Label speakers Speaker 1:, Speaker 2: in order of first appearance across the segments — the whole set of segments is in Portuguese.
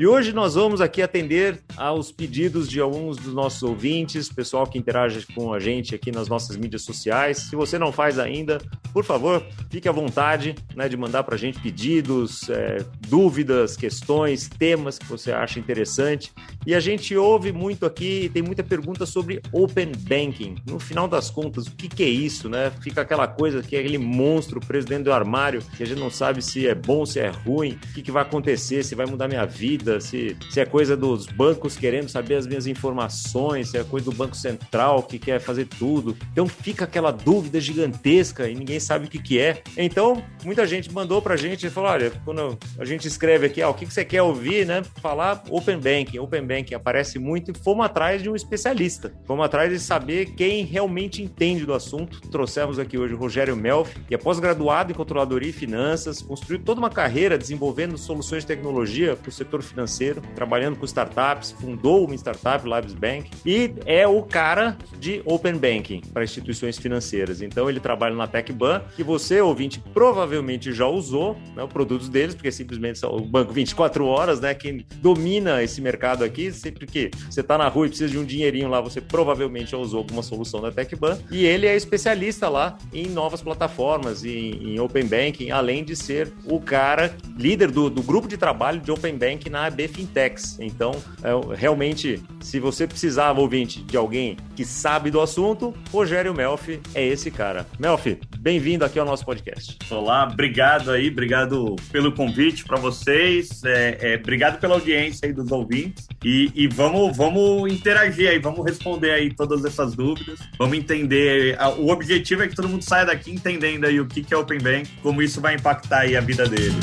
Speaker 1: E hoje nós vamos aqui atender aos pedidos de alguns dos nossos ouvintes, pessoal que interage com a gente aqui nas nossas mídias sociais. Se você não faz ainda, por favor, fique à vontade né, de mandar para a gente pedidos, é, dúvidas, questões, temas que você acha interessante. E a gente ouve muito aqui, tem muita pergunta sobre Open Banking. No final das contas, o que, que é isso? Né? Fica aquela coisa que é aquele monstro preso dentro do armário, que a gente não sabe se é bom, se é ruim, o que, que vai acontecer, se vai mudar minha vida dúvida se, se é coisa dos bancos querendo saber as minhas informações, se é coisa do Banco Central que quer fazer tudo. Então fica aquela dúvida gigantesca e ninguém sabe o que, que é. Então, muita gente mandou pra gente e falou: olha, quando a gente escreve aqui, ah, o que, que você quer ouvir, né? Falar Open Banking. Open Banking aparece muito e fomos atrás de um especialista. Fomos atrás de saber quem realmente entende do assunto. Trouxemos aqui hoje o Rogério Melf, que é pós-graduado em controladoria e finanças, construiu toda uma carreira desenvolvendo soluções de tecnologia para o setor financeiro financeiro, trabalhando com startups, fundou uma startup, Labs Bank, e é o cara de Open Banking para instituições financeiras. Então ele trabalha na TechBan, que você, ouvinte, provavelmente já usou né, os produtos deles, porque simplesmente o banco 24 horas, né? Quem domina esse mercado aqui, sempre que você está na rua e precisa de um dinheirinho lá, você provavelmente já usou alguma solução da TechBan. E ele é especialista lá em novas plataformas, em, em Open Banking, além de ser o cara líder do, do grupo de trabalho de Open Banking na AB Fintechs. Então, é, realmente, se você precisava, ouvinte, de alguém que sabe do assunto, Rogério Melfi é esse cara. Melfi, bem-vindo aqui ao nosso podcast.
Speaker 2: Olá, obrigado aí, obrigado pelo convite para vocês, é, é, obrigado pela audiência aí dos ouvintes e, e, vamos, vamos interagir aí, vamos responder aí todas essas dúvidas, vamos entender, o objetivo é que todo mundo saia daqui entendendo aí o que é Open Bank, como isso vai impactar aí a vida dele.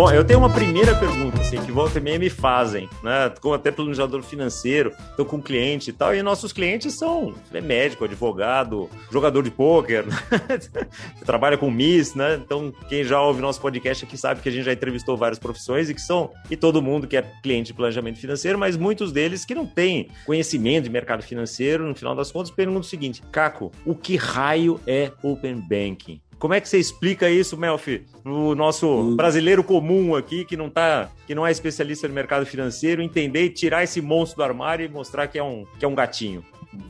Speaker 1: Bom, eu tenho uma primeira pergunta, assim, que volta e meia me fazem, né? Como até planejador financeiro, estou com cliente e tal, e nossos clientes são é médico, advogado, jogador de pôquer, né? trabalha com Miss, né? Então, quem já ouve nosso podcast aqui sabe que a gente já entrevistou várias profissões e que são, e todo mundo que é cliente de planejamento financeiro, mas muitos deles que não têm conhecimento de mercado financeiro, no final das contas, perguntam o seguinte: Caco, o que raio é Open Banking? Como é que você explica isso, Melfi, o nosso brasileiro comum aqui, que não tá, que não é especialista no mercado financeiro, entender e tirar esse monstro do armário e mostrar que é um, que é um gatinho?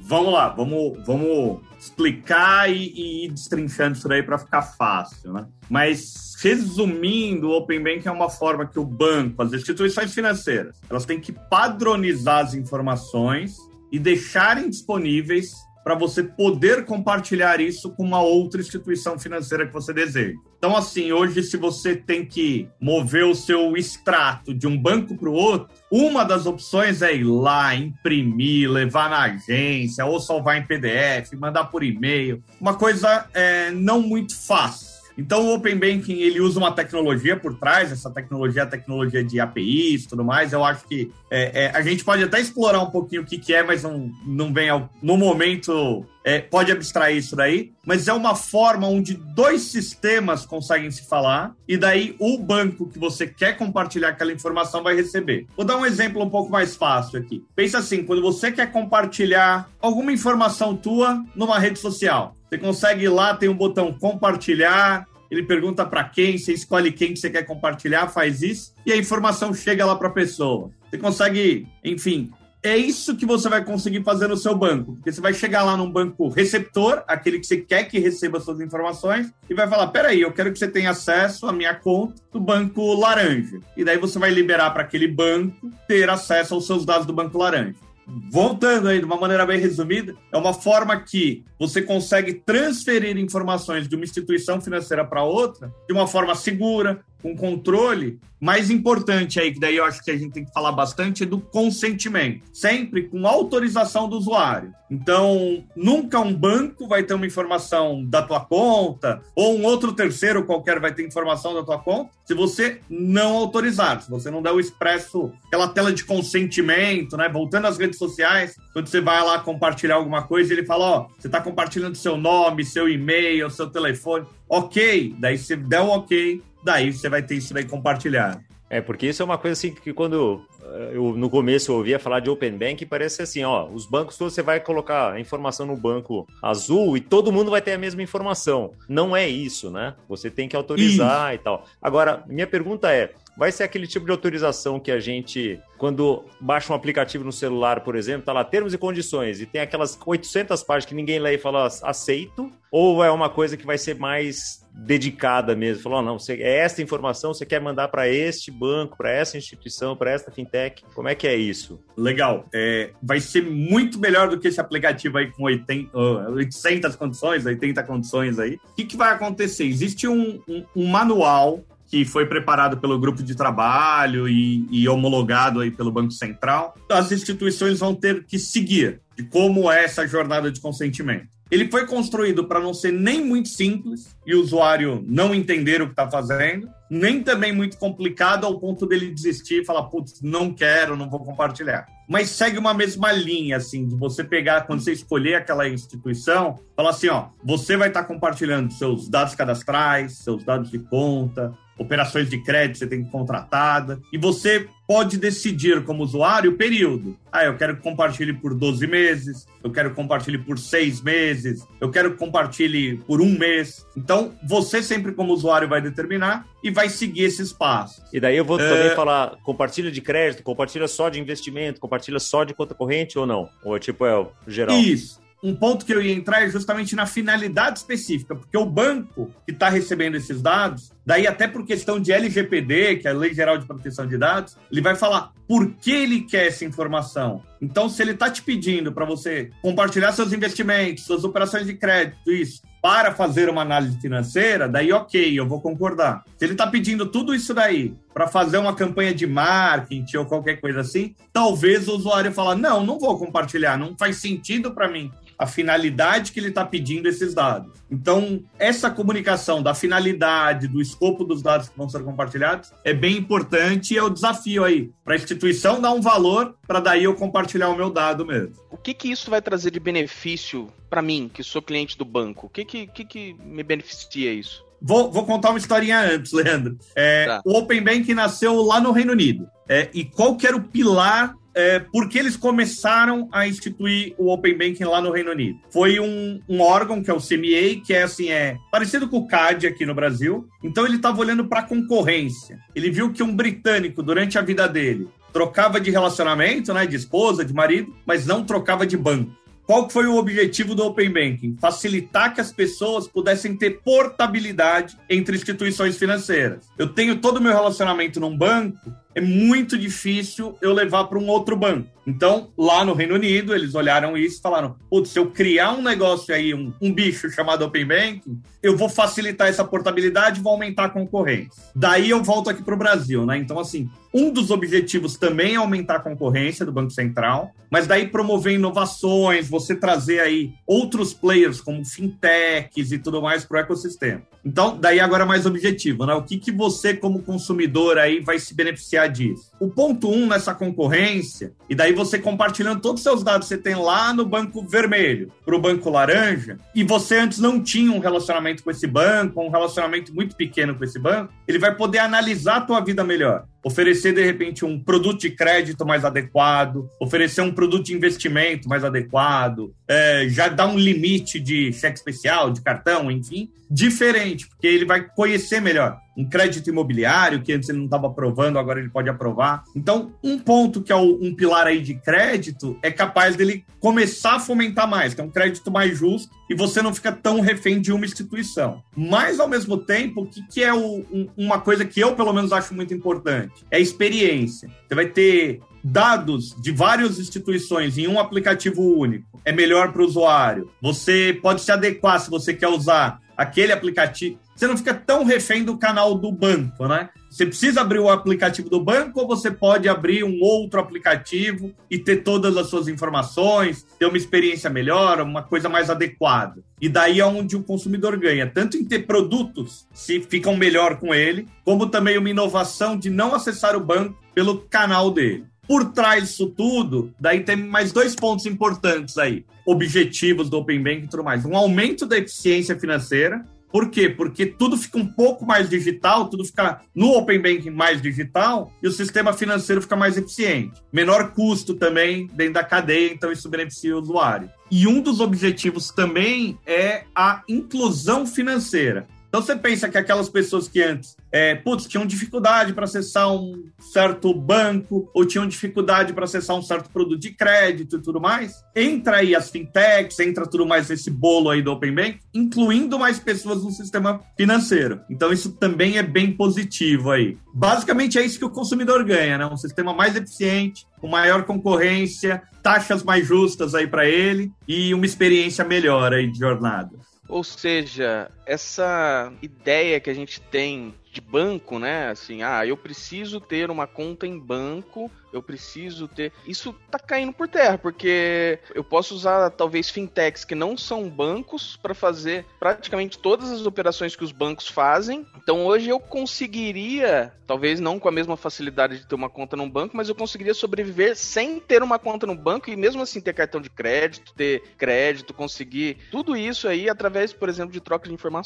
Speaker 2: Vamos lá, vamos, vamos explicar e, e ir destrinchando isso daí para ficar fácil, né? Mas resumindo, o Open Bank é uma forma que o banco, as instituições financeiras, elas têm que padronizar as informações e deixarem disponíveis para você poder compartilhar isso com uma outra instituição financeira que você deseja. Então, assim, hoje, se você tem que mover o seu extrato de um banco para o outro, uma das opções é ir lá, imprimir, levar na agência, ou salvar em PDF, mandar por e-mail. Uma coisa é, não muito fácil. Então, o Open Banking ele usa uma tecnologia por trás, essa tecnologia é a tecnologia de APIs e tudo mais. Eu acho que é, é, a gente pode até explorar um pouquinho o que, que é, mas não, não vem ao, no momento. É, pode abstrair isso daí, mas é uma forma onde dois sistemas conseguem se falar e daí o banco que você quer compartilhar aquela informação vai receber. Vou dar um exemplo um pouco mais fácil aqui. Pensa assim, quando você quer compartilhar alguma informação tua numa rede social, você consegue ir lá, tem um botão compartilhar, ele pergunta para quem, você escolhe quem que você quer compartilhar, faz isso, e a informação chega lá para a pessoa. Você consegue, enfim, é isso que você vai conseguir fazer no seu banco. Porque você vai chegar lá num banco receptor, aquele que você quer que receba suas informações, e vai falar: peraí, eu quero que você tenha acesso à minha conta do banco laranja. E daí você vai liberar para aquele banco ter acesso aos seus dados do banco laranja voltando aí de uma maneira bem resumida, é uma forma que você consegue transferir informações de uma instituição financeira para outra de uma forma segura, com controle, mais importante aí, que daí eu acho que a gente tem que falar bastante, é do consentimento. Sempre com autorização do usuário. Então, nunca um banco vai ter uma informação da tua conta, ou um outro terceiro qualquer vai ter informação da tua conta, se você não autorizar, se você não der o expresso, aquela tela de consentimento, né? Voltando às redes sociais, quando você vai lá compartilhar alguma coisa, ele fala: Ó, você está compartilhando seu nome, seu e-mail, seu telefone. Ok, daí você der um ok, daí você vai ter isso daí compartilhado.
Speaker 1: É, porque isso é uma coisa assim que quando eh, eu no começo eu ouvia falar de Open Bank, parece assim, ó, os bancos todos você vai colocar a informação no banco azul e todo mundo vai ter a mesma informação. Não é isso, né? Você tem que autorizar isso. e tal. Agora, minha pergunta é, vai ser aquele tipo de autorização que a gente, quando baixa um aplicativo no celular, por exemplo, tá lá termos e condições e tem aquelas 800 páginas que ninguém lê e fala aceito, ou é uma coisa que vai ser mais dedicada mesmo? Falou, oh, não, você, é esta informação, você quer mandar para este banco, para essa instituição, para esta fintech? Como é que é isso?
Speaker 2: Legal. É, vai ser muito melhor do que esse aplicativo aí com 80, 800 condições, 80 condições aí. O que, que vai acontecer? Existe um, um, um manual que foi preparado pelo grupo de trabalho e, e, homologado aí pelo Banco Central, as instituições vão ter que seguir de como é essa jornada de consentimento. Ele foi construído para não ser nem muito simples e o usuário não entender o que está fazendo, nem também muito complicado ao ponto dele desistir e falar, putz, não quero, não vou compartilhar. Mas segue uma mesma linha, assim, de você pegar, quando você escolher aquela instituição, falar assim, ó, você vai estar tá compartilhando seus dados cadastrais, seus dados de conta, operações de crédito você tem contratada, e você pode decidir como usuário o período. Ah, eu quero que compartilhe por 12 meses, eu quero que compartilhe por 6 meses, eu quero que compartilhe por um mês. Então, você sempre como usuário vai determinar e vai seguir esses passos.
Speaker 1: E daí eu vou é... também falar, compartilha de crédito, compartilha só de investimento, compartilha só de conta corrente ou não? Ou é tipo, é geral?
Speaker 2: Isso um ponto que eu ia entrar é justamente na finalidade específica, porque o banco que está recebendo esses dados, daí até por questão de LGPD, que é a Lei Geral de Proteção de Dados, ele vai falar por que ele quer essa informação. Então, se ele está te pedindo para você compartilhar seus investimentos, suas operações de crédito, isso, para fazer uma análise financeira, daí ok, eu vou concordar. Se ele está pedindo tudo isso daí para fazer uma campanha de marketing ou qualquer coisa assim, talvez o usuário fale, não, não vou compartilhar, não faz sentido para mim a finalidade que ele está pedindo esses dados. Então, essa comunicação da finalidade, do escopo dos dados que vão ser compartilhados, é bem importante e é o desafio aí para a instituição dar um valor para daí eu compartilhar o meu dado mesmo.
Speaker 3: O que, que isso vai trazer de benefício para mim, que sou cliente do banco? O que, que, que, que me beneficia isso?
Speaker 2: Vou, vou, contar uma historinha antes, Leandro. É, tá. O Open Bank nasceu lá no Reino Unido. É, e qual que era o pilar é, porque eles começaram a instituir o Open Banking lá no Reino Unido. Foi um, um órgão que é o CMA, que é assim, é parecido com o CAD aqui no Brasil. Então ele estava olhando para a concorrência. Ele viu que um britânico, durante a vida dele, trocava de relacionamento, né, de esposa, de marido, mas não trocava de banco. Qual foi o objetivo do Open Banking? Facilitar que as pessoas pudessem ter portabilidade entre instituições financeiras. Eu tenho todo o meu relacionamento num banco, é muito difícil eu levar para um outro banco. Então, lá no Reino Unido, eles olharam isso e falaram: putz, se eu criar um negócio aí, um, um bicho chamado Open Banking, eu vou facilitar essa portabilidade e vou aumentar a concorrência. Daí eu volto aqui para o Brasil, né? Então, assim, um dos objetivos também é aumentar a concorrência do Banco Central, mas daí promover inovações, você trazer aí outros players como fintechs e tudo mais para o ecossistema. Então, daí agora mais objetivo, né? O que, que você, como consumidor, aí vai se beneficiar disso? O ponto um nessa concorrência, e daí você compartilhando todos os seus dados você tem lá no banco vermelho para o banco laranja, e você antes não tinha um relacionamento com esse banco, um relacionamento muito pequeno com esse banco, ele vai poder analisar a tua vida melhor oferecer de repente um produto de crédito mais adequado, oferecer um produto de investimento mais adequado, é, já dar um limite de cheque especial, de cartão, enfim, diferente, porque ele vai conhecer melhor um crédito imobiliário que antes ele não estava aprovando, agora ele pode aprovar. Então, um ponto que é um pilar aí de crédito é capaz dele começar a fomentar mais, que é um crédito mais justo e você não fica tão refém de uma instituição. Mas, ao mesmo tempo, o que, que é o, um, uma coisa que eu, pelo menos, acho muito importante? É a experiência. Você vai ter dados de várias instituições em um aplicativo único. É melhor para o usuário. Você pode se adequar se você quer usar aquele aplicativo você não fica tão refém do canal do banco, né? Você precisa abrir o aplicativo do banco ou você pode abrir um outro aplicativo e ter todas as suas informações, ter uma experiência melhor, uma coisa mais adequada. E daí é onde o consumidor ganha, tanto em ter produtos se ficam melhor com ele, como também uma inovação de não acessar o banco pelo canal dele. Por trás disso tudo, daí tem mais dois pontos importantes aí, objetivos do Open Bank e tudo mais. Um aumento da eficiência financeira, Por quê? Porque tudo fica um pouco mais digital, tudo fica no Open Banking mais digital e o sistema financeiro fica mais eficiente. Menor custo também dentro da cadeia, então isso beneficia o usuário. E um dos objetivos também é a inclusão financeira. Então você pensa que aquelas pessoas que antes, é, putz, tinham dificuldade para acessar um certo banco ou tinham dificuldade para acessar um certo produto de crédito e tudo mais, entra aí as fintechs, entra tudo mais esse bolo aí do Open Bank, incluindo mais pessoas no sistema financeiro. Então isso também é bem positivo aí. Basicamente é isso que o consumidor ganha, né? Um sistema mais eficiente, com maior concorrência, taxas mais justas aí para ele e uma experiência melhor aí de jornada.
Speaker 3: Ou seja, essa ideia que a gente tem de banco, né? Assim, ah, eu preciso ter uma conta em banco, eu preciso ter. Isso tá caindo por terra, porque eu posso usar talvez fintechs que não são bancos para fazer praticamente todas as operações que os bancos fazem. Então hoje eu conseguiria, talvez não com a mesma facilidade de ter uma conta num banco, mas eu conseguiria sobreviver sem ter uma conta no banco e mesmo assim ter cartão de crédito, ter crédito, conseguir tudo isso aí através, por exemplo, de troca de informações.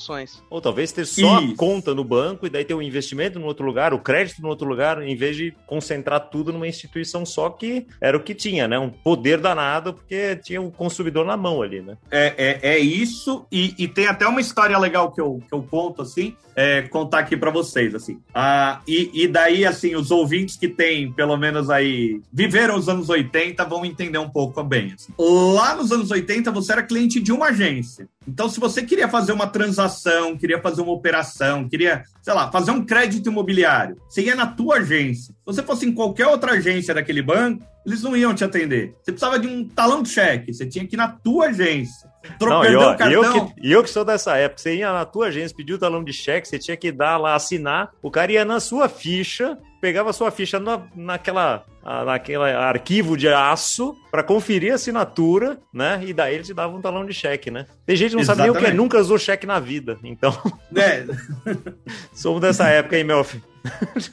Speaker 1: Ou talvez ter só isso. a conta no banco e daí ter o um investimento no outro lugar, o crédito no outro lugar, em vez de concentrar tudo numa instituição só que era o que tinha, né? Um poder danado, porque tinha o consumidor na mão ali, né?
Speaker 2: É, é, é isso, e, e, tem até uma história legal que eu, que eu conto, assim, é, contar aqui para vocês, assim. Ah, e, e daí, assim, os ouvintes que têm, pelo menos aí, viveram os anos 80, vão entender um pouco bem. Assim. Lá nos anos 80, você era cliente de uma agência. Então, se você queria fazer uma transação, queria fazer uma operação, queria, sei lá, fazer um crédito imobiliário, você ia na tua agência. Se você fosse em qualquer outra agência daquele banco, eles não iam te atender. Você precisava de um talão de cheque, você tinha que ir na tua agência.
Speaker 1: Não, o cartão. Eu que, eu que sou dessa época, você ia na tua agência, pedir o talão de cheque, você tinha que dar lá, assinar, o cara ia na sua ficha, pegava sua ficha na, naquela, naquele arquivo de aço para conferir a assinatura, né? E daí ele te dava um talão de cheque, né? Tem gente que não Exatamente. sabe nem o que é, nunca usou cheque na vida, então... É. Somos dessa época, hein, Melfi?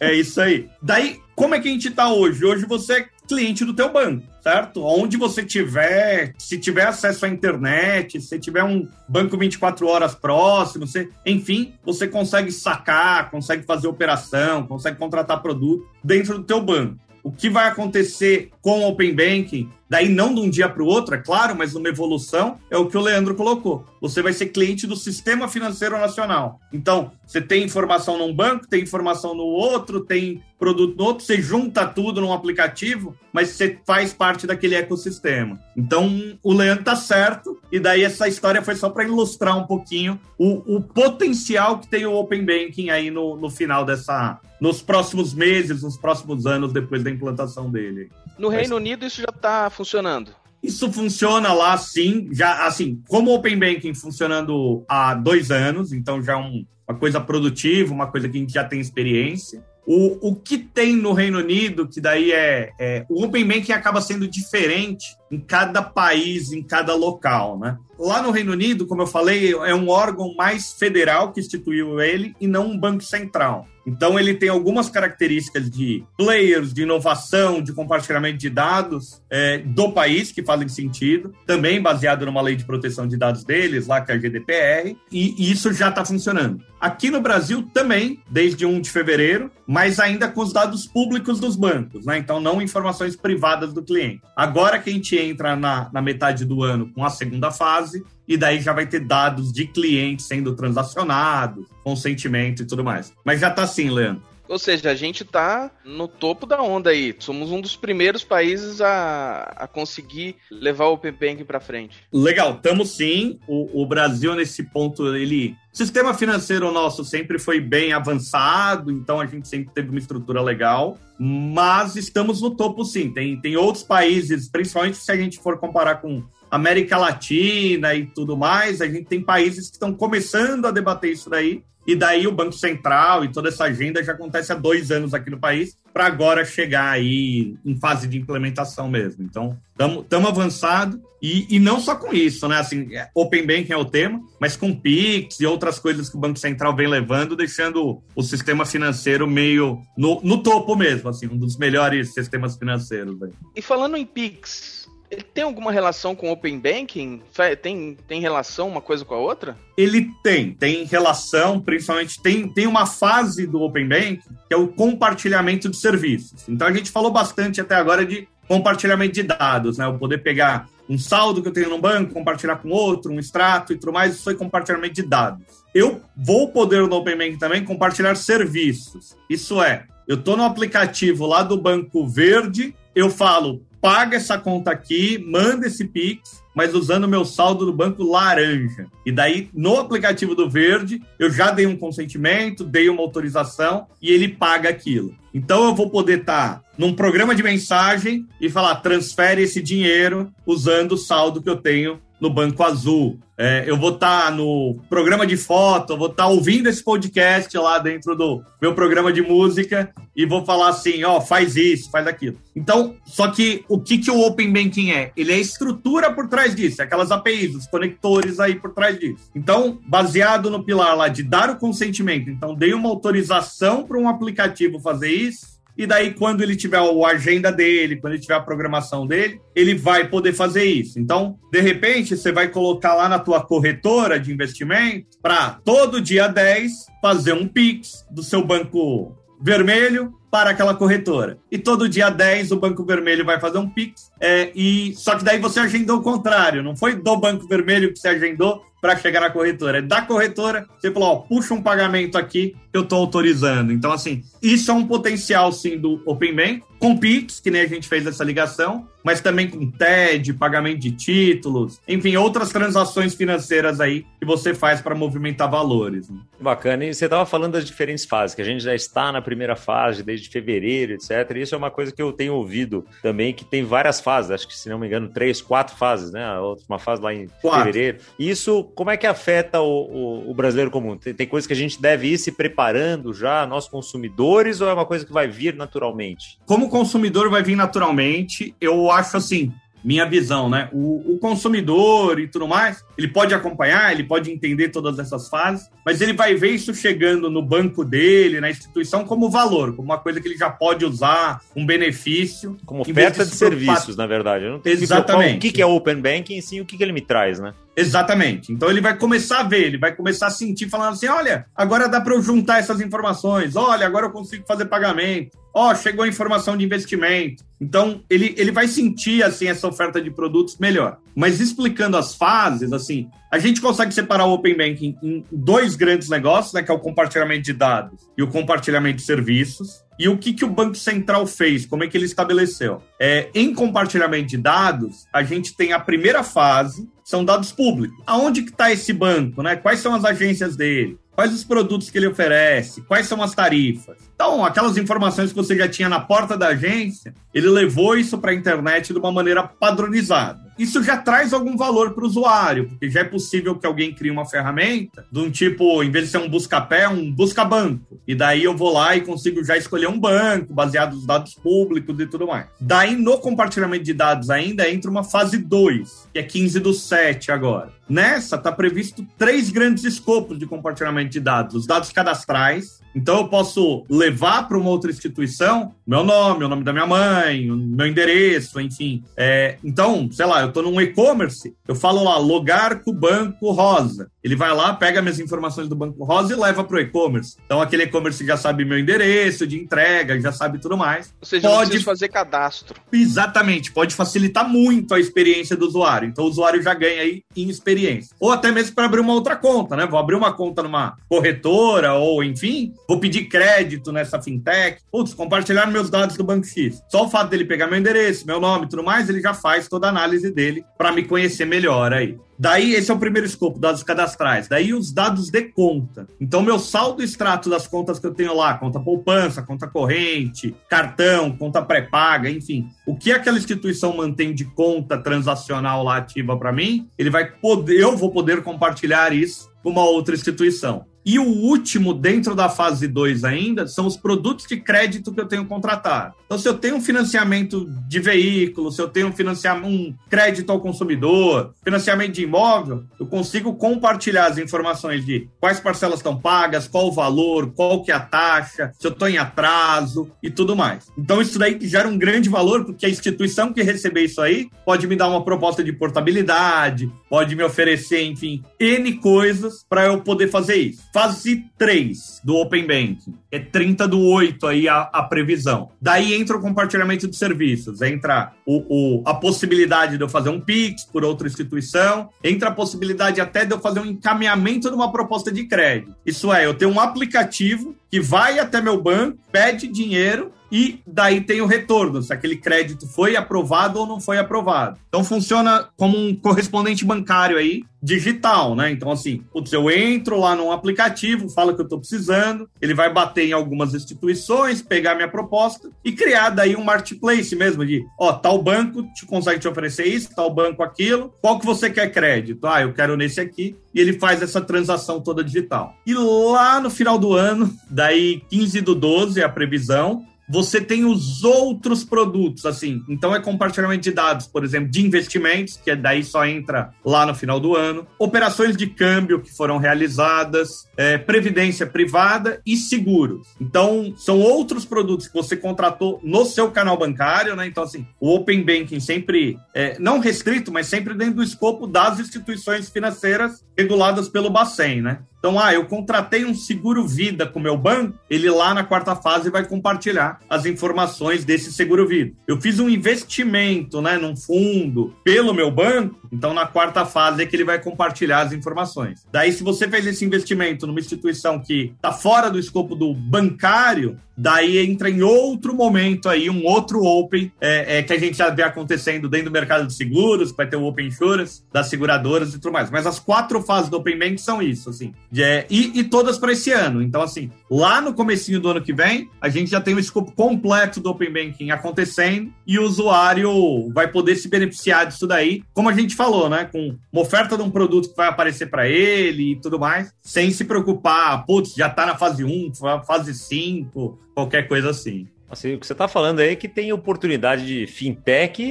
Speaker 2: É isso aí. Daí, como é que a gente tá hoje? Hoje você é cliente do teu banco, certo? Onde você tiver, se tiver acesso à internet, se tiver um banco 24 horas próximo, você, enfim, você consegue sacar, consegue fazer operação, consegue contratar produto dentro do teu banco. O que vai acontecer com o Open Banking Daí não de um dia para o outro, é claro, mas numa evolução, é o que o Leandro colocou. Você vai ser cliente do Sistema Financeiro Nacional. Então, você tem informação num banco, tem informação no outro, tem produto no outro, você junta tudo num aplicativo, mas você faz parte daquele ecossistema. Então, o Leandro tá certo, e daí essa história foi só para ilustrar um pouquinho o, o, potencial que tem o Open Banking aí no, no final dessa. nos próximos meses, nos próximos anos depois da implantação dele.
Speaker 3: No Reino Unido, isso já está funcionando?
Speaker 2: Isso funciona lá, sim. Já, assim, como o Open Banking funcionando há dois anos, então já é um, uma coisa produtiva, uma coisa que a gente já tem experiência. O, o que tem no Reino Unido, que daí é, é o Open Banking acaba sendo diferente em cada país, em cada local, né? Lá no Reino Unido, como eu falei, é um órgão mais federal que instituiu ele e não um banco central. Então ele tem algumas características de players, de inovação, de compartilhamento de dados é, do país que fazem sentido, também baseado numa lei de proteção de dados deles, lá que é a GDPR, e, e isso já está funcionando. Aqui no Brasil também, desde 1 de fevereiro, mas ainda com os dados públicos dos bancos, né? Então não informações privadas do cliente. Agora que a gente entra na, na metade do ano com a segunda fase, e daí já vai ter dados de clientes sendo transacionados, consentimento e tudo mais. Mas já está assim, Leandro.
Speaker 3: Ou seja, a gente está no topo da onda aí. Somos um dos primeiros países a, a conseguir levar o Open Banking para frente.
Speaker 2: Legal, estamos sim. O, o, Brasil, nesse ponto, ele. O sistema financeiro nosso sempre foi bem avançado, então a gente sempre teve uma estrutura legal. Mas estamos no topo sim. Tem, tem outros países, principalmente se a gente for comparar com América Latina e tudo mais, a gente tem países que estão começando a debater isso daí. E daí o Banco Central e toda essa agenda já acontece há dois anos aqui no país, para agora chegar aí em fase de implementação mesmo. Então, estamos avançado e, e não só com isso, né? Assim, é, Open Banking é o tema, mas com PIX e outras coisas que o Banco Central vem levando, deixando o sistema financeiro meio no, no topo mesmo, assim, um dos melhores sistemas financeiros.
Speaker 3: E falando em PIX, Ele tem alguma relação com Open Banking? Tem, tem relação uma coisa com a outra?
Speaker 2: Ele tem, tem relação, principalmente tem, tem uma fase do Open Banking que é o compartilhamento de serviços. Então a gente falou bastante até agora de compartilhamento de dados, né? Eu poder pegar um saldo que eu tenho no banco, compartilhar com outro, um extrato e tudo mais, isso foi compartilhamento de dados. Eu vou poder no Open Banking também compartilhar serviços. Isso é, eu estou no aplicativo lá do Banco Verde, eu falo, paga essa conta aqui, manda esse Pix, mas usando o meu saldo do banco laranja. E daí, no aplicativo do verde, eu já dei um consentimento, dei uma autorização e ele paga aquilo. Então eu vou poder estar tá num programa de mensagem e falar: transfere esse dinheiro usando o saldo que eu tenho no Banco Azul. É, eu vou estar tá no programa de foto, vou estar tá ouvindo esse podcast lá dentro do meu programa de música e vou falar assim, ó, faz isso, faz aquilo. Então, só que o que, que o Open Banking é? Ele é a estrutura por trás disso, é aquelas APIs, os conectores aí por trás disso. Então, baseado no pilar lá de dar o consentimento, então dei uma autorização para um aplicativo fazer isso, e daí, quando ele tiver a agenda dele, quando ele tiver a programação dele, ele vai poder fazer isso. Então, de repente, você vai colocar lá na tua corretora de investimento para todo dia 10 fazer um Pix do seu banco vermelho para aquela corretora. E todo dia 10 o Banco Vermelho vai fazer um Pix. É, e Só que daí você agendou o contrário. Não foi do Banco Vermelho que você agendou, para chegar na corretora. É da corretora, você falou, ó, puxa um pagamento aqui que eu estou autorizando. Então, assim, isso é um potencial, sim, do Open Bank, com Pix, que nem a gente fez essa ligação, mas também com TED, pagamento de títulos, enfim, outras transações financeiras aí que você faz para movimentar valores. Né?
Speaker 1: Bacana. E você estava falando das diferentes fases, que a gente já está na primeira fase, desde fevereiro, etc. Isso é uma coisa que eu tenho ouvido também, que tem várias fases, acho que, se não me engano, três, quatro fases, né? A última fase lá em quatro. fevereiro. Isso como é que afeta o, o, o brasileiro comum? Tem, tem coisa que a gente deve ir se preparando já, nós consumidores, ou é uma coisa que vai vir naturalmente?
Speaker 2: Como consumidor vai vir naturalmente, eu acho assim, minha visão, né? O, o, consumidor e tudo mais, ele pode acompanhar, ele pode entender todas essas fases, mas ele vai ver isso chegando no banco dele, na instituição, como valor, como uma coisa que ele já pode usar, um benefício.
Speaker 1: Como oferta de, de serviços, na verdade. Eu não
Speaker 2: tenho Exatamente.
Speaker 1: Que o que é Open Banking e sim o que ele me traz, né?
Speaker 2: Exatamente. Então ele vai começar a ver, ele vai começar a sentir, falando assim: olha, agora dá para eu juntar essas informações, olha, agora eu consigo fazer pagamento, ó, oh, chegou a informação de investimento. Então ele, ele vai sentir assim essa oferta de produtos melhor. Mas explicando as fases, assim, a gente consegue separar o Open Banking em dois grandes negócios, né, que é o compartilhamento de dados e o compartilhamento de serviços. E o que, que o Banco Central fez? Como é que ele estabeleceu? É, em compartilhamento de dados, a gente tem a primeira fase, são dados públicos. Aonde que está esse banco? Né? Quais são as agências dele? Quais os produtos que ele oferece? Quais são as tarifas? Então, aquelas informações que você já tinha na porta da agência, ele levou isso para a internet de uma maneira padronizada isso já traz algum valor para o usuário, porque já é possível que alguém crie uma ferramenta de um tipo, em vez de ser um busca-pé, um busca-banco. E daí eu vou lá e consigo já escolher um banco, baseado nos dados públicos e tudo mais. Daí, no compartilhamento de dados ainda, entra uma fase 2, que é 15 do 7 agora. Nessa, está previsto três grandes escopos de compartilhamento de dados. Os dados cadastrais, então eu posso levar para uma outra instituição meu nome, o nome da minha mãe, o meu endereço, enfim. É, então, sei lá, eu estou num e-commerce, eu falo lá, logar com o Banco Rosa. Ele vai lá, pega minhas informações do Banco Rosa e leva para o e-commerce. Então aquele e-commerce já sabe meu endereço de entrega, já sabe tudo mais.
Speaker 3: Ou seja, pode fazer cadastro.
Speaker 2: Exatamente, pode facilitar muito a experiência do usuário. Então o usuário já ganha aí em experiência. Ou até mesmo para abrir uma outra conta, né? Vou abrir uma conta numa corretora ou enfim, vou pedir crédito nessa fintech. Putz, compartilhar meus dados do Banco X. Só o fato dele pegar meu endereço, meu nome tudo mais, ele já faz toda a análise dele para me conhecer melhor aí. Daí, esse é o primeiro escopo, dados cadastrais. Daí, os dados de conta. Então, meu saldo extrato das contas que eu tenho lá, conta poupança, conta corrente, cartão, conta pré-paga, enfim. O que aquela instituição mantém de conta transacional lá ativa para mim, ele vai poder, eu vou poder compartilhar isso com uma outra instituição. E o último, dentro da fase 2 ainda, são os produtos de crédito que eu tenho contratado. Então, se eu tenho um financiamento de veículo, se eu tenho um, financiamento, um crédito ao consumidor, financiamento de imóvel, eu consigo compartilhar as informações de quais parcelas estão pagas, qual o valor, qual que é a taxa, se eu estou em atraso e tudo mais. Então, isso daí gera um grande valor, porque a instituição que receber isso aí pode me dar uma proposta de portabilidade, pode me oferecer, enfim, N coisas para eu poder fazer isso. Fase 3 do Open Banking é 30 do 8 aí a, a previsão. Daí entra o compartilhamento de serviços, entra o, o, a possibilidade de eu fazer um Pix por outra instituição, entra a possibilidade até de eu fazer um encaminhamento de uma proposta de crédito. Isso é, eu tenho um aplicativo que vai até meu banco, pede dinheiro e daí tem o retorno, se aquele crédito foi aprovado ou não foi aprovado. Então funciona como um correspondente bancário aí, digital, né? Então, assim, putz, eu entro lá num aplicativo, falo que eu estou precisando, ele vai bater em algumas instituições, pegar minha proposta e criar daí um marketplace mesmo de, ó, tal banco te consegue te oferecer isso, tal banco aquilo, qual que você quer crédito? Ah, eu quero nesse aqui, e ele faz essa transação toda digital. E lá no final do ano, daí 15 do 12 é a previsão, você tem os outros produtos, assim. Então é compartilhamento de dados, por exemplo, de investimentos, que é daí só entra lá no final do ano, operações de câmbio que foram realizadas, é, previdência privada e seguros. Então são outros produtos que você contratou no seu canal bancário, né? Então assim, o Open Banking sempre é, não restrito, mas sempre dentro do escopo das instituições financeiras reguladas pelo Bacen, né? Então, ah, eu contratei um seguro vida com meu banco, ele lá na quarta fase vai compartilhar as informações desse seguro vida. Eu fiz um investimento, né, num fundo pelo meu banco, então na quarta fase é que ele vai compartilhar as informações. Daí, se você fez esse investimento numa instituição que está fora do escopo do bancário, daí entra em outro momento aí, um outro Open, é, é, que a gente já vê acontecendo dentro do mercado de seguros, vai ter o Open Insurance, das seguradoras e tudo mais. Mas as quatro fases do Open Bank são isso, assim. É, e, e, todas para esse ano. Então, assim, lá no comecinho do ano que vem, a gente já tem o escopo completo do Open Banking acontecendo e o usuário vai poder se beneficiar disso daí, como a gente falou, né? Com uma oferta de um produto que vai aparecer para ele e tudo mais, sem se preocupar, putz, já está na fase 1, fase 5, qualquer coisa assim.
Speaker 1: Assim, o que você está falando aí é que tem oportunidade de fintech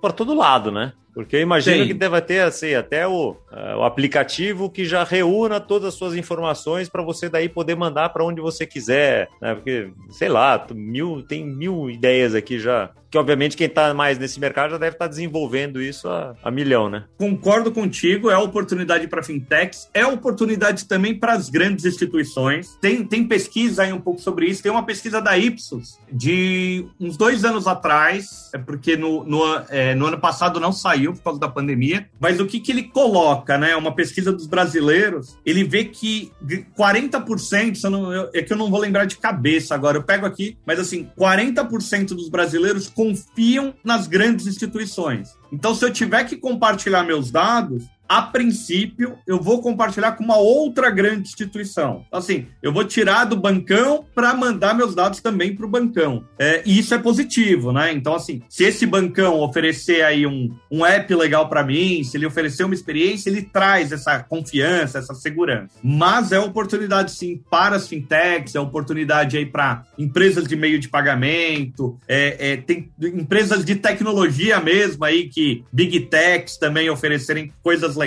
Speaker 1: para todo lado, né? Porque eu imagino Sim. que deve ter assim, até o, uh, o aplicativo que já reúna todas as suas informações para você daí poder mandar para onde você quiser. Né? Porque, sei lá, mil, tem mil ideias aqui já que obviamente quem está mais nesse mercado já deve estar tá desenvolvendo isso a, a, milhão, né?
Speaker 2: Concordo contigo, é oportunidade para fintechs, é oportunidade também para as grandes instituições. Tem, tem pesquisa aí um pouco sobre isso, tem uma pesquisa da Ipsos de uns dois anos atrás, é porque no, no, é, no ano passado não saiu por causa da pandemia, mas o que, que ele coloca, né? Uma pesquisa dos brasileiros, ele vê que 40%, não, é que eu não vou lembrar de cabeça agora, eu pego aqui, mas assim, 40% dos brasileiros confiam nas grandes instituições. Então, se eu tiver que compartilhar meus dados, a princípio, eu vou compartilhar com uma outra grande instituição. Assim, eu vou tirar do bancão para mandar meus dados também para o bancão. É, e isso é positivo, né? Então, assim, se esse bancão oferecer aí um, um app legal para mim, se ele oferecer uma experiência, ele traz essa confiança, essa segurança. Mas é oportunidade, sim, para as fintechs, é oportunidade aí para empresas de meio de pagamento, é, é, tem empresas de tecnologia mesmo aí, que Big Techs também oferecerem coisas legais,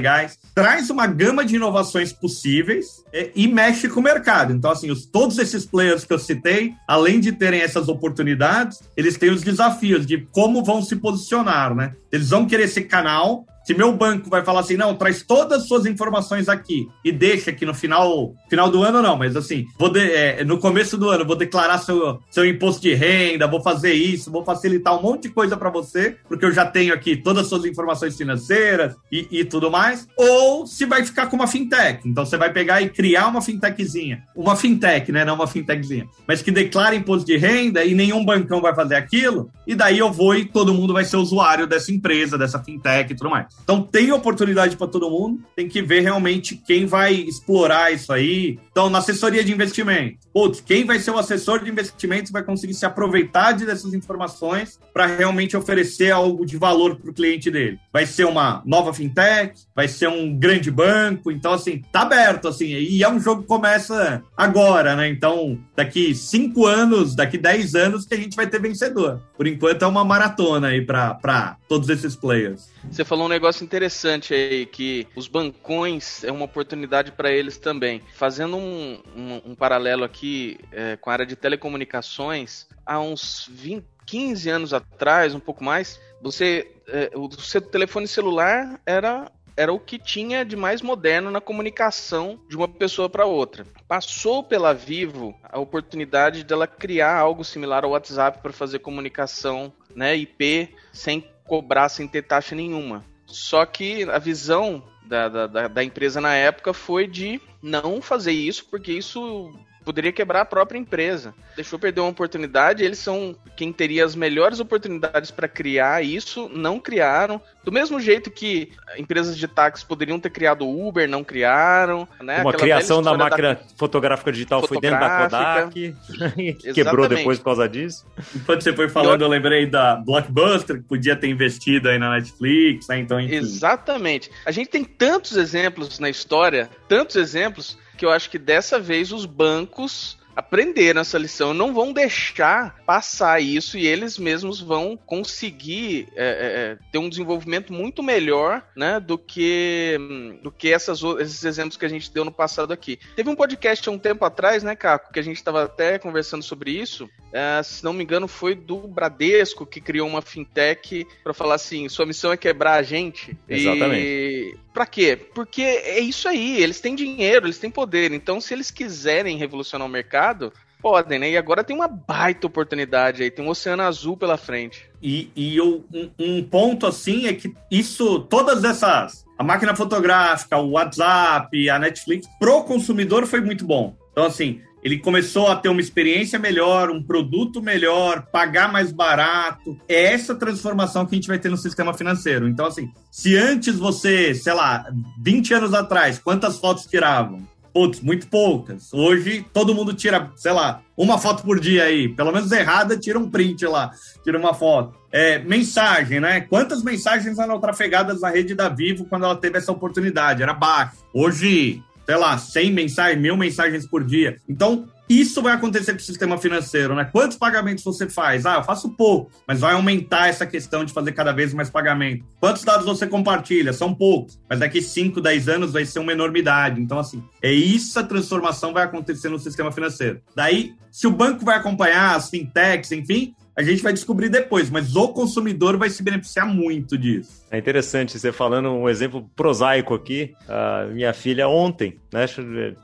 Speaker 2: traz uma gama de inovações possíveis é, e mexe com o mercado. Então, assim, os, todos esses players que eu citei, além de terem essas oportunidades, eles têm os desafios de como vão se posicionar, né? Eles vão querer ser canal se meu banco vai falar assim, não, traz todas as suas informações aqui e deixa aqui no final, final do ano, não, mas assim, vou de, é, no começo do ano, vou declarar seu, seu imposto de renda, vou fazer isso, vou facilitar um monte de coisa para você, porque eu já tenho aqui todas as suas informações financeiras e, e tudo mais. Ou se vai ficar com uma fintech. Então você vai pegar e criar uma fintechzinha. Uma fintech, né? Não uma fintechzinha. Mas que declara imposto de renda e nenhum bancão vai fazer aquilo. E daí eu vou e todo mundo vai ser usuário dessa empresa, dessa fintech e tudo mais. Então tem oportunidade para todo mundo, tem que ver realmente quem vai explorar isso aí. Então, na assessoria de investimento, putz, quem vai ser o assessor de investimentos vai conseguir se aproveitar dessas informações para realmente oferecer algo de valor para o cliente dele. Vai ser uma nova fintech, vai ser um grande banco, então assim, tá aberto, assim, e é um jogo que começa agora, né? Então, daqui cinco anos, daqui dez anos que a gente vai ter vencedor. Por enquanto é uma maratona aí para todos esses players.
Speaker 3: Você falou um negócio interessante aí, que os bancões é uma oportunidade para eles também. Fazendo um, um, um paralelo aqui é, com a área de telecomunicações, há uns 20, 15 anos atrás, um pouco mais, você é, o seu telefone celular era era o que tinha de mais moderno na comunicação de uma pessoa para outra. Passou pela Vivo a oportunidade dela criar algo similar ao WhatsApp para fazer comunicação, né, IP, sem cobrar, sem ter taxa nenhuma. Só que a visão da, da, da empresa na época foi de não fazer isso, porque isso poderia quebrar a própria empresa. Deixou perder uma oportunidade, eles são quem teria as melhores oportunidades para criar isso, não criaram. Do mesmo jeito que empresas de táxi poderiam ter criado o Uber, não criaram. Né?
Speaker 1: Uma criação da máquina da... fotográfica digital fotográfica. foi dentro da Kodak, quebrou depois por causa disso.
Speaker 2: Enquanto você foi falando, eu... eu lembrei da Blockbuster, que podia ter investido aí na Netflix, né? então
Speaker 3: enfim. Exatamente. A gente tem tantos exemplos na história, tantos exemplos, que eu acho que dessa vez os bancos aprenderam essa lição, não vão deixar passar isso e eles mesmos vão conseguir é, é, é ter um desenvolvimento muito melhor, né, do que do que essas, esses exemplos que a gente deu no passado aqui. Teve um podcast há um tempo atrás, né, Caco, que a gente estava até conversando sobre isso. É, se não me engano, foi do Bradesco que criou uma fintech para falar assim: sua missão é quebrar a gente.
Speaker 1: Exatamente. E
Speaker 3: Pra quê? Porque é isso aí, eles têm dinheiro, eles têm poder. Então, se eles quiserem revolucionar o mercado, podem, né? E agora tem uma baita oportunidade aí, tem um oceano azul pela frente.
Speaker 2: E, e um, um ponto assim é que isso, todas essas, a máquina fotográfica, o WhatsApp, a Netflix, pro consumidor foi muito bom. Então, assim, ele começou a ter uma experiência melhor, um produto melhor, pagar mais barato. É essa transformação que a gente vai ter no sistema financeiro. Então, assim, se antes você, sei lá, 20 anos atrás, quantas fotos tiravam? Putz, muito poucas. Hoje, todo mundo tira, sei lá, uma foto por dia aí. Pelo menos errada, tira um print lá, tira uma foto. É, mensagem, né? Quantas mensagens eram trafegadas na rede da Vivo quando ela teve essa oportunidade? Era baixo. Hoje, sei lá, 100 mensagens, mil mensagens por dia. Então, isso vai acontecer com o sistema financeiro, né? Quantos pagamentos você faz? Ah, eu faço pouco, mas vai aumentar essa questão de fazer cada vez mais pagamento. Quantos dados você compartilha? São poucos, mas daqui 5, 10 anos vai ser uma enormidade. Então, assim, é isso a transformação vai acontecer no sistema financeiro. Daí, se o banco vai acompanhar, as fintechs, enfim, a gente vai descobrir depois, mas o consumidor vai se beneficiar muito disso.
Speaker 1: É interessante você falando um exemplo prosaico aqui. A minha filha ontem, né?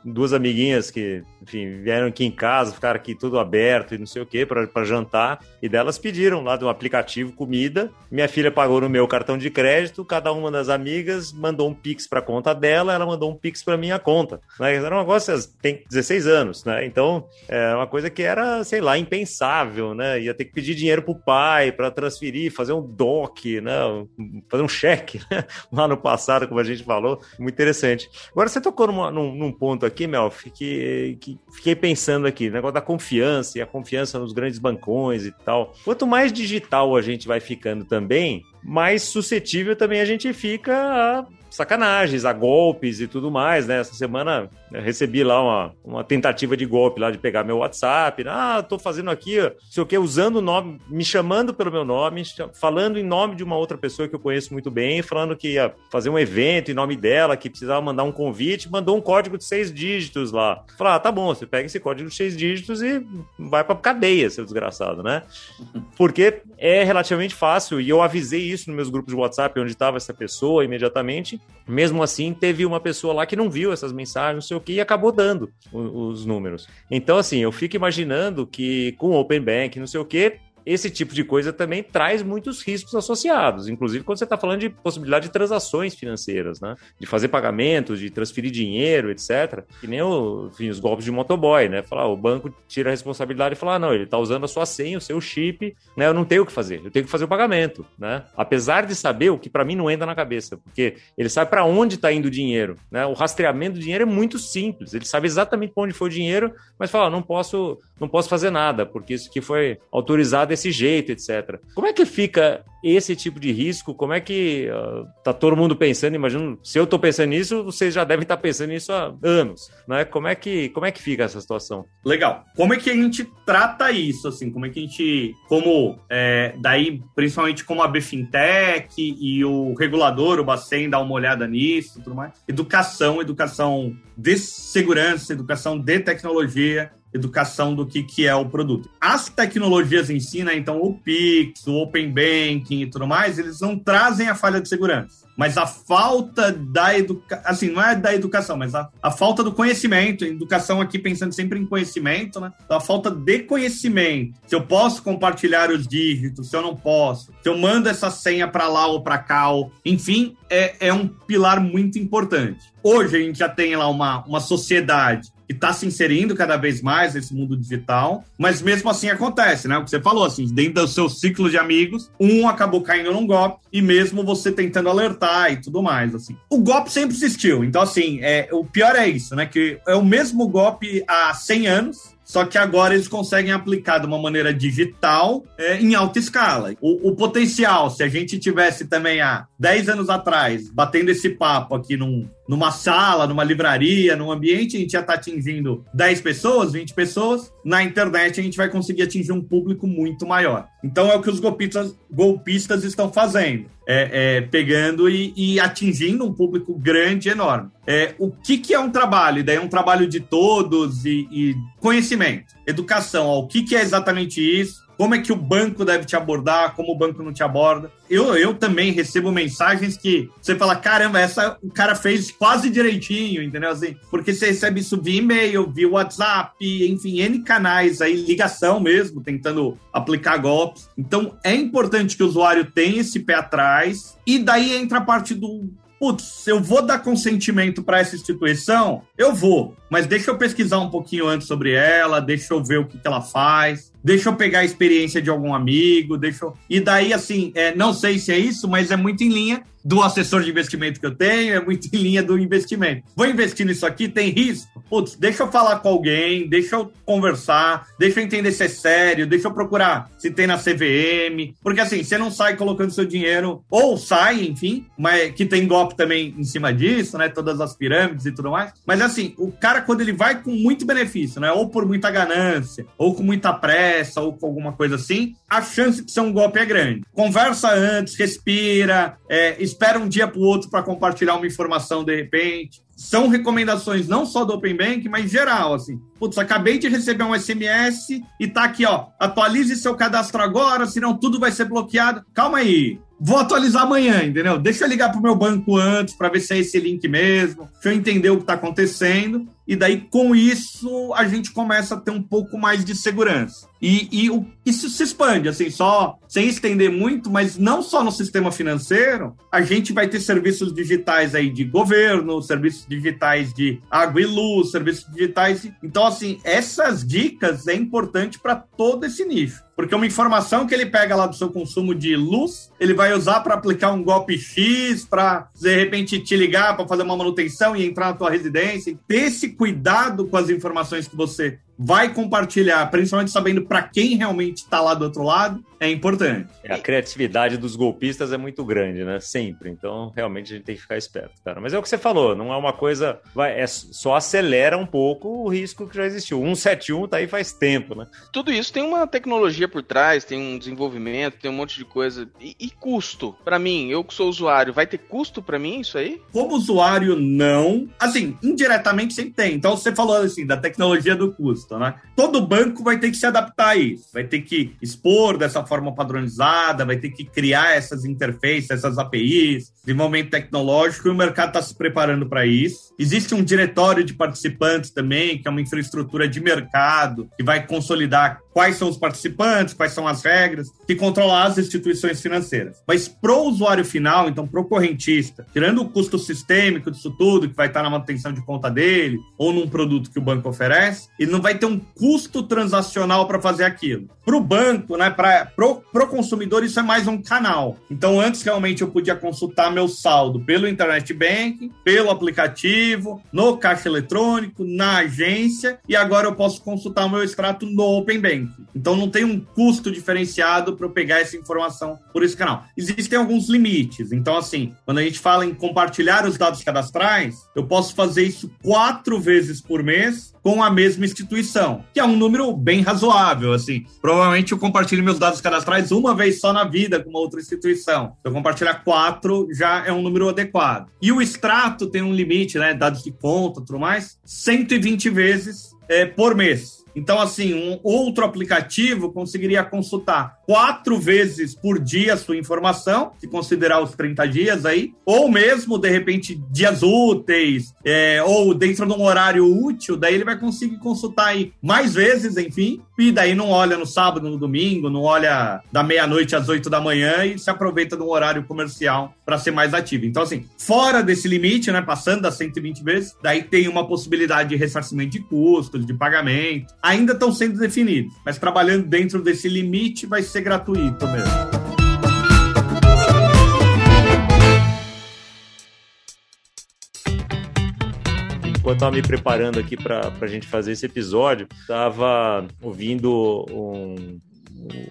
Speaker 1: Duas amiguinhas que, enfim, vieram aqui em casa, ficaram aqui tudo aberto e não sei o que para jantar. E delas pediram lá do aplicativo comida. Minha filha pagou no meu cartão de crédito. Cada uma das amigas mandou um pix para conta dela, ela mandou um pix para minha conta. Né? Era um negócio, tem 16 anos, né? Então é uma coisa que era, sei lá, impensável, né? Ia ter que pedir dinheiro pro pai para transferir, fazer um DOC, né? Fazer um cheque, né? Lá no passado, como a gente falou. Muito interessante. Agora, você tocou numa, num, num, ponto aqui, Mel, que, que fiquei pensando aqui, negócio da confiança e a confiança nos grandes bancões e tal. Quanto mais digital a gente vai ficando também, mais suscetível também a gente fica a sacanagens, a golpes e tudo mais, né? Essa semana recebi lá uma, uma tentativa de golpe lá de pegar meu WhatsApp. Ah, tô fazendo aqui, sei o que, usando o nome, me chamando pelo meu nome, falando em nome de uma outra pessoa que eu conheço muito bem, falando que ia fazer um evento em nome dela, que precisava mandar um convite, mandou um código de seis dígitos lá. Falar, ah, tá bom, você pega esse código de seis dígitos e vai pra cadeia, seu desgraçado, né? Porque é relativamente fácil, e eu avisei isso nos meus grupos de WhatsApp, onde estava essa pessoa imediatamente, mesmo assim, teve uma pessoa lá que não viu essas mensagens, não sei o que, e acabou dando os, os números. Então, assim, eu fico imaginando que com Open Bank, não sei o que, esse tipo de coisa também traz muitos riscos associados, inclusive quando você está falando de possibilidade de transações financeiras, né? De fazer pagamentos, de transferir dinheiro, etc. Que nem o, enfim, os golpes de motoboy, né? Falar, o banco tira a responsabilidade e fala, ah, não, ele está usando a sua senha, o seu chip, né? Eu não tenho o que fazer, eu tenho que fazer o pagamento, né? Apesar de saber o que para mim não entra na cabeça, porque ele sabe para onde está indo o dinheiro, né? O rastreamento do dinheiro é muito simples, ele sabe exatamente para onde foi o dinheiro, mas fala, não posso, não posso fazer nada, porque isso aqui foi autorizado desse jeito, etc. Como é que fica esse tipo de risco? Como é que uh, tá todo mundo pensando? Imagino, se eu estou pensando nisso, vocês já devem estar tá pensando nisso há anos, né? Como é que como é que fica essa situação?
Speaker 2: Legal. Como é que a gente trata isso? Assim, como é que a gente, como é, daí principalmente como a Bfintech e o regulador, o Bacen, dá uma olhada nisso, tudo mais. Educação, educação de segurança, educação de tecnologia educação do que, que é o produto. As tecnologias em si, né, então o Pix, o Open Banking e tudo mais, eles não trazem a falha de segurança. Mas a falta da educação, assim, não é da educação, mas a, a falta do conhecimento, educação aqui pensando sempre em conhecimento, né? Então, a falta de conhecimento. Se eu posso compartilhar os dígitos, se eu não posso, se eu mando essa senha para lá ou para cá, ou, enfim, é, é um pilar muito importante. Hoje a gente já tem lá uma, uma sociedade que está se inserindo cada vez mais nesse mundo digital, mas mesmo assim acontece, né? O que você falou, assim, dentro do seu ciclo de amigos, um acabou caindo num golpe e mesmo você tentando alertar e tudo mais, assim. O golpe sempre existiu, então, assim, é, o pior é isso, né? Que é o mesmo golpe há 100 anos, só que agora eles conseguem aplicar de uma maneira digital é, em alta escala. O, o, potencial, se a gente tivesse também há 10 anos atrás, batendo esse papo aqui num, numa sala, numa livraria, num ambiente, a gente já está atingindo 10 pessoas, 20 pessoas. Na internet, a gente vai conseguir atingir um público muito maior. Então, é o que os golpistas, golpistas estão fazendo. É, é, pegando e, e, atingindo um público grande, enorme. É, o que, que é um trabalho? E daí é um trabalho de todos e, e conhecimento, educação. Ó, o que, que é exatamente isso? Como é que o banco deve te abordar, como o banco não te aborda. Eu, eu também recebo mensagens que você fala, caramba, essa o cara fez quase direitinho, entendeu? Assim, porque você recebe isso via e-mail, via WhatsApp, enfim, N canais aí, ligação mesmo, tentando aplicar golpes. Então, é importante que o usuário tenha esse pé atrás, e daí entra a parte do putz, eu vou dar consentimento para essa instituição, eu vou, mas deixa eu pesquisar um pouquinho antes sobre ela, deixa eu ver o que, que ela faz, deixa eu pegar a experiência de algum amigo, deixa eu... E daí, assim, é, não sei se é isso, mas é muito em linha do assessor de investimento que eu tenho, é muito em linha do investimento. Vou investir nisso aqui, tem risco? Putz, deixa eu falar com alguém, deixa eu conversar, deixa eu entender se é sério, deixa eu procurar se tem na CVM, porque assim, você não sai colocando seu dinheiro, ou sai, enfim, mas que tem golpe também em cima disso, né, todas as pirâmides e tudo mais, mas assim, o cara quando ele vai com muito benefício, né, ou por muita ganância, ou com muita pressa, ou com alguma coisa assim, a chance de ser um golpe é grande. Conversa antes, respira, é, espera um dia para o outro para compartilhar uma informação de repente. São recomendações não só do Open Bank, mas geral, assim. Putz, acabei de receber um SMS e tá aqui, ó. Atualize seu cadastro agora, senão tudo vai ser bloqueado. Calma aí. Vou atualizar amanhã, entendeu? Deixa eu ligar pro meu banco antes para ver se é esse link mesmo. Deixa eu entender o que está acontecendo. E daí, com isso, a gente começa a ter um pouco mais de segurança. E, e isso se expande, assim, só sem estender muito, mas não só no sistema financeiro, a gente vai ter serviços digitais aí de governo, serviços digitais de água e luz, serviços digitais. Então, assim, essas dicas é importante para todo esse nicho. Porque uma informação que ele pega lá do seu consumo de luz, ele vai usar para aplicar um golpe X, para de repente te ligar para fazer uma manutenção e entrar na tua residência. Ter esse cuidado com as informações que você vai compartilhar, principalmente sabendo para quem realmente está lá do outro lado, é importante.
Speaker 1: A criatividade dos golpistas é muito grande, né? Sempre. Então, realmente a gente tem que ficar esperto, cara. Mas é o que você falou, não é uma coisa. Vai, é, só acelera um pouco o risco que já existiu. 171 tá aí faz tempo, né?
Speaker 3: Tudo isso tem uma tecnologia por trás, tem um desenvolvimento, tem um monte de coisa. E, e custo? Para mim, eu que sou usuário, vai ter custo para mim isso aí?
Speaker 2: Como usuário, não. Assim, indiretamente sempre tem. Então, você falou assim, da tecnologia do custo, né? Todo banco vai ter que se adaptar a isso. Vai ter que expor dessa forma padronizada, vai ter que criar essas interfaces, essas APIs, desenvolvimento tecnológico, e o mercado está se preparando para isso. Existe um diretório de participantes também, que é uma infraestrutura de mercado, que vai consolidar quais são os participantes, quais são as regras, que controla as instituições financeiras. Mas para o usuário final, então para o correntista, tirando o custo sistêmico disso tudo, que vai estar na manutenção de conta dele, ou num produto que o banco oferece, ele não vai ter um custo transacional para fazer aquilo. Para o banco, né, para o consumidor, isso é mais um canal. Então, antes realmente eu podia consultar meu saldo pelo internet banking, pelo aplicativo, no caixa eletrônico, na agência, e agora eu posso consultar o meu extrato no Open Bank. Então, não tem um custo diferenciado para eu pegar essa informação por esse canal. Existem alguns limites. Então, assim, quando a gente fala em compartilhar os dados cadastrais, eu posso fazer isso quatro vezes por mês com a mesma instituição, que é um número bem razoável, assim. Provavelmente eu compartilho meus dados cadastrais uma vez só na vida com uma outra instituição. Se eu compartilhar quatro, já é um número adequado. E o extrato tem um limite, né? Dados de conta, tudo mais, 120 vezes é, por mês. Então, assim, um outro aplicativo conseguiria consultar quatro vezes por dia a sua informação, se considerar os 30 dias aí, ou mesmo, de repente, dias úteis, é, ou dentro de um horário útil, daí ele vai conseguir consultar aí mais vezes, enfim, e daí não olha no sábado, no domingo, não olha da meia-noite às oito da manhã e se aproveita de um horário comercial para ser mais ativo. Então, assim, fora desse limite, né, passando das 120 vezes, daí tem uma possibilidade de ressarcimento de custos, de pagamento, ainda estão sendo definidos, mas trabalhando dentro desse limite vai ser gratuito mesmo.
Speaker 1: enquanto estava me preparando aqui para a gente fazer esse episódio, estava ouvindo um,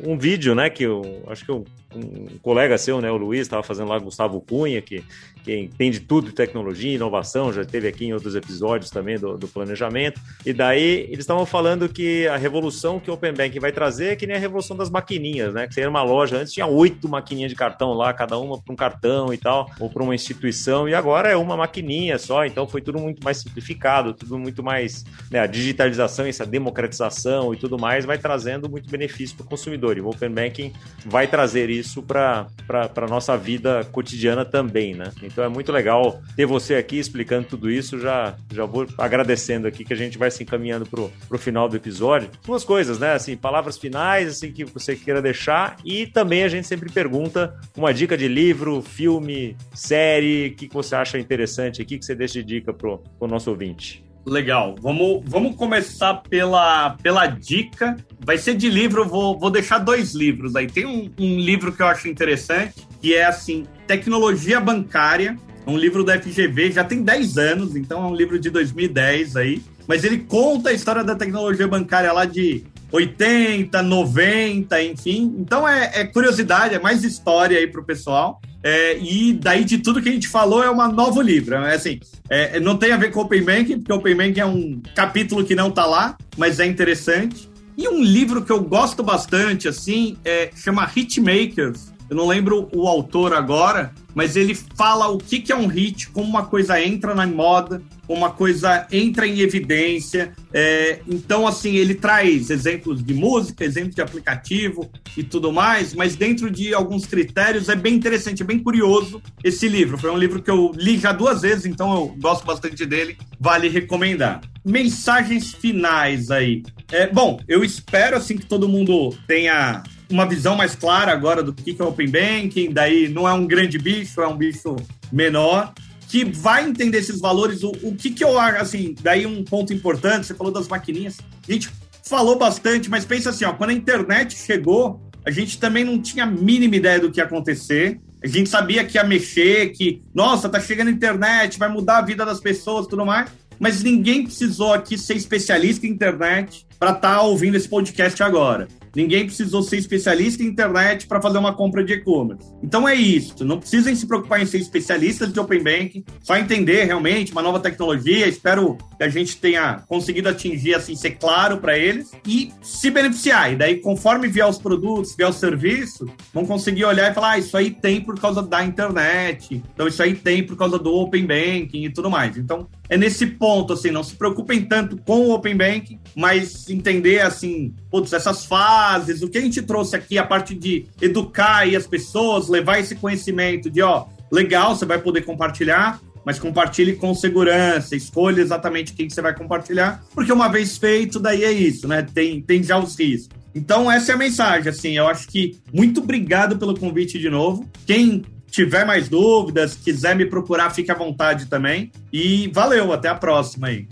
Speaker 1: um vídeo, né, que eu acho que eu um colega seu, né, o Luiz, estava fazendo lá, Gustavo Cunha, que, que entende tudo de tecnologia, inovação, já teve aqui em outros episódios também do, do planejamento. E daí eles estavam falando que a revolução que o Open Banking vai trazer é que nem a revolução das maquininhas, né? Que você ia numa loja, antes tinha oito maquininhas de cartão lá, cada uma para um cartão e tal, ou para uma instituição, e agora é uma maquininha só, então foi tudo muito mais simplificado, tudo muito mais. Né, a digitalização, essa democratização e tudo mais vai trazendo muito benefício para o consumidor. E o Open Banking vai trazer isso isso para a nossa vida cotidiana também, né? Então é muito legal ter você aqui explicando tudo isso. Já, já vou agradecendo aqui que a gente vai se encaminhando para o final do episódio. Duas coisas, né? Assim, palavras finais, assim, que você queira deixar. E também a gente sempre pergunta uma dica de livro, filme, série, o que, que você acha interessante aqui, que você deixa de dica para o nosso ouvinte.
Speaker 2: Legal. Vamos, vamos começar pela, pela dica. Vai ser de livro, vou, vou deixar dois livros aí. Tem um, um livro que eu acho interessante, que é assim, Tecnologia Bancária, um livro da FGV, já tem 10 anos, então é um livro de 2010 aí. Mas ele conta a história da tecnologia bancária lá de 80, 90, enfim. Então é, é curiosidade, é mais história aí para o pessoal. É, e daí de tudo que a gente falou é uma novo livro. É assim, é, não tem a ver com Open Banking, porque Open Banking é um capítulo que não está lá, mas é interessante. E um livro que eu gosto bastante, assim, é, chama Hitmakers, eu não lembro o autor agora, mas ele fala o que, que é um hit, como uma coisa entra na moda, como uma coisa entra em evidência. É, então, assim, ele traz exemplos de música, exemplos de aplicativo e tudo mais, mas dentro de alguns critérios é bem interessante, é bem curioso esse livro. Foi um livro que eu li já duas vezes, então eu gosto bastante dele, vale recomendar. Mensagens finais aí. É, bom, eu espero assim que todo mundo tenha uma visão mais clara agora do que é Open Banking, daí não é um grande bicho, é um bicho menor, que vai entender esses valores. O, o que, que eu acho, assim, daí um ponto importante, você falou das maquininhas, a gente falou bastante, mas pensa assim, ó, quando a internet chegou, a gente também não tinha a mínima ideia do que ia acontecer. A gente sabia que ia mexer, que, nossa, tá chegando a internet, vai mudar a vida das pessoas tudo mais. Mas ninguém precisou aqui ser especialista em internet para estar tá ouvindo esse podcast agora. Ninguém precisou ser especialista em internet para fazer uma compra de e-commerce. Então é isso. Não precisem se preocupar em ser especialistas de Open Banking, só entender realmente uma nova tecnologia. Espero que a gente tenha conseguido atingir, assim, ser claro para eles e se beneficiar. E daí, conforme vier os produtos, vier os serviços, vão conseguir olhar e falar: ah, isso aí tem por causa da internet, então isso aí tem por causa do Open Banking e tudo mais. Então, é nesse ponto, assim, não se preocupem tanto com o Open Banking, mas entender, assim, putz, essas fases, o que a gente trouxe aqui, a parte de educar as pessoas, levar esse conhecimento de, ó, legal, você vai poder compartilhar, mas compartilhe com segurança, escolha exatamente quem que você vai compartilhar, porque uma vez feito, daí é isso, né? Tem, tem já os riscos. Então, essa é a mensagem. Assim, eu acho que muito obrigado pelo convite de novo. Quem tiver mais dúvidas, quiser me procurar, fique à vontade também. E valeu, até a próxima aí.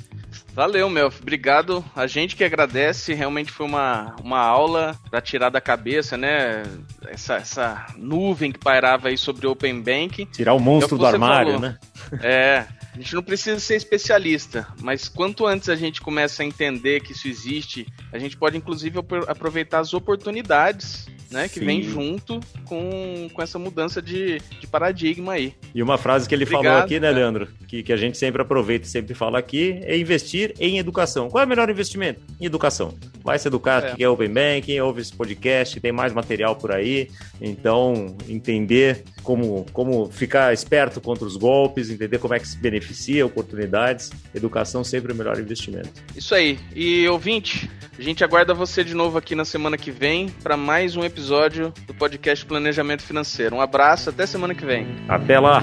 Speaker 3: Valeu, Melf. Obrigado. A gente que agradece. Realmente foi uma, uma aula para tirar da cabeça, né? Essa, essa nuvem que pairava aí sobre o Open Bank.
Speaker 1: Tirar o monstro é o do armário, falou. né?
Speaker 3: É. A gente não precisa ser especialista, mas quanto antes a gente começa a entender que isso existe, a gente pode inclusive aproveitar as oportunidades né, que Sim. vem junto com, com essa mudança de, de paradigma aí.
Speaker 1: E uma frase que ele Obrigado, falou aqui, né, Leandro, que, que a gente sempre aproveita e sempre fala aqui, é investir em educação. Qual é o melhor investimento? Em educação. Vai se educar, é. que é Open Banking, ouve esse podcast, tem mais material por aí. Então, entender como, como ficar esperto contra os golpes, entender como é que se beneficia, oportunidades. Educação sempre é o melhor investimento.
Speaker 3: Isso aí. E ouvinte, a gente aguarda você de novo aqui na semana que vem para mais um episódio do podcast Planejamento Financeiro. Um abraço, até semana que vem.
Speaker 1: Até lá.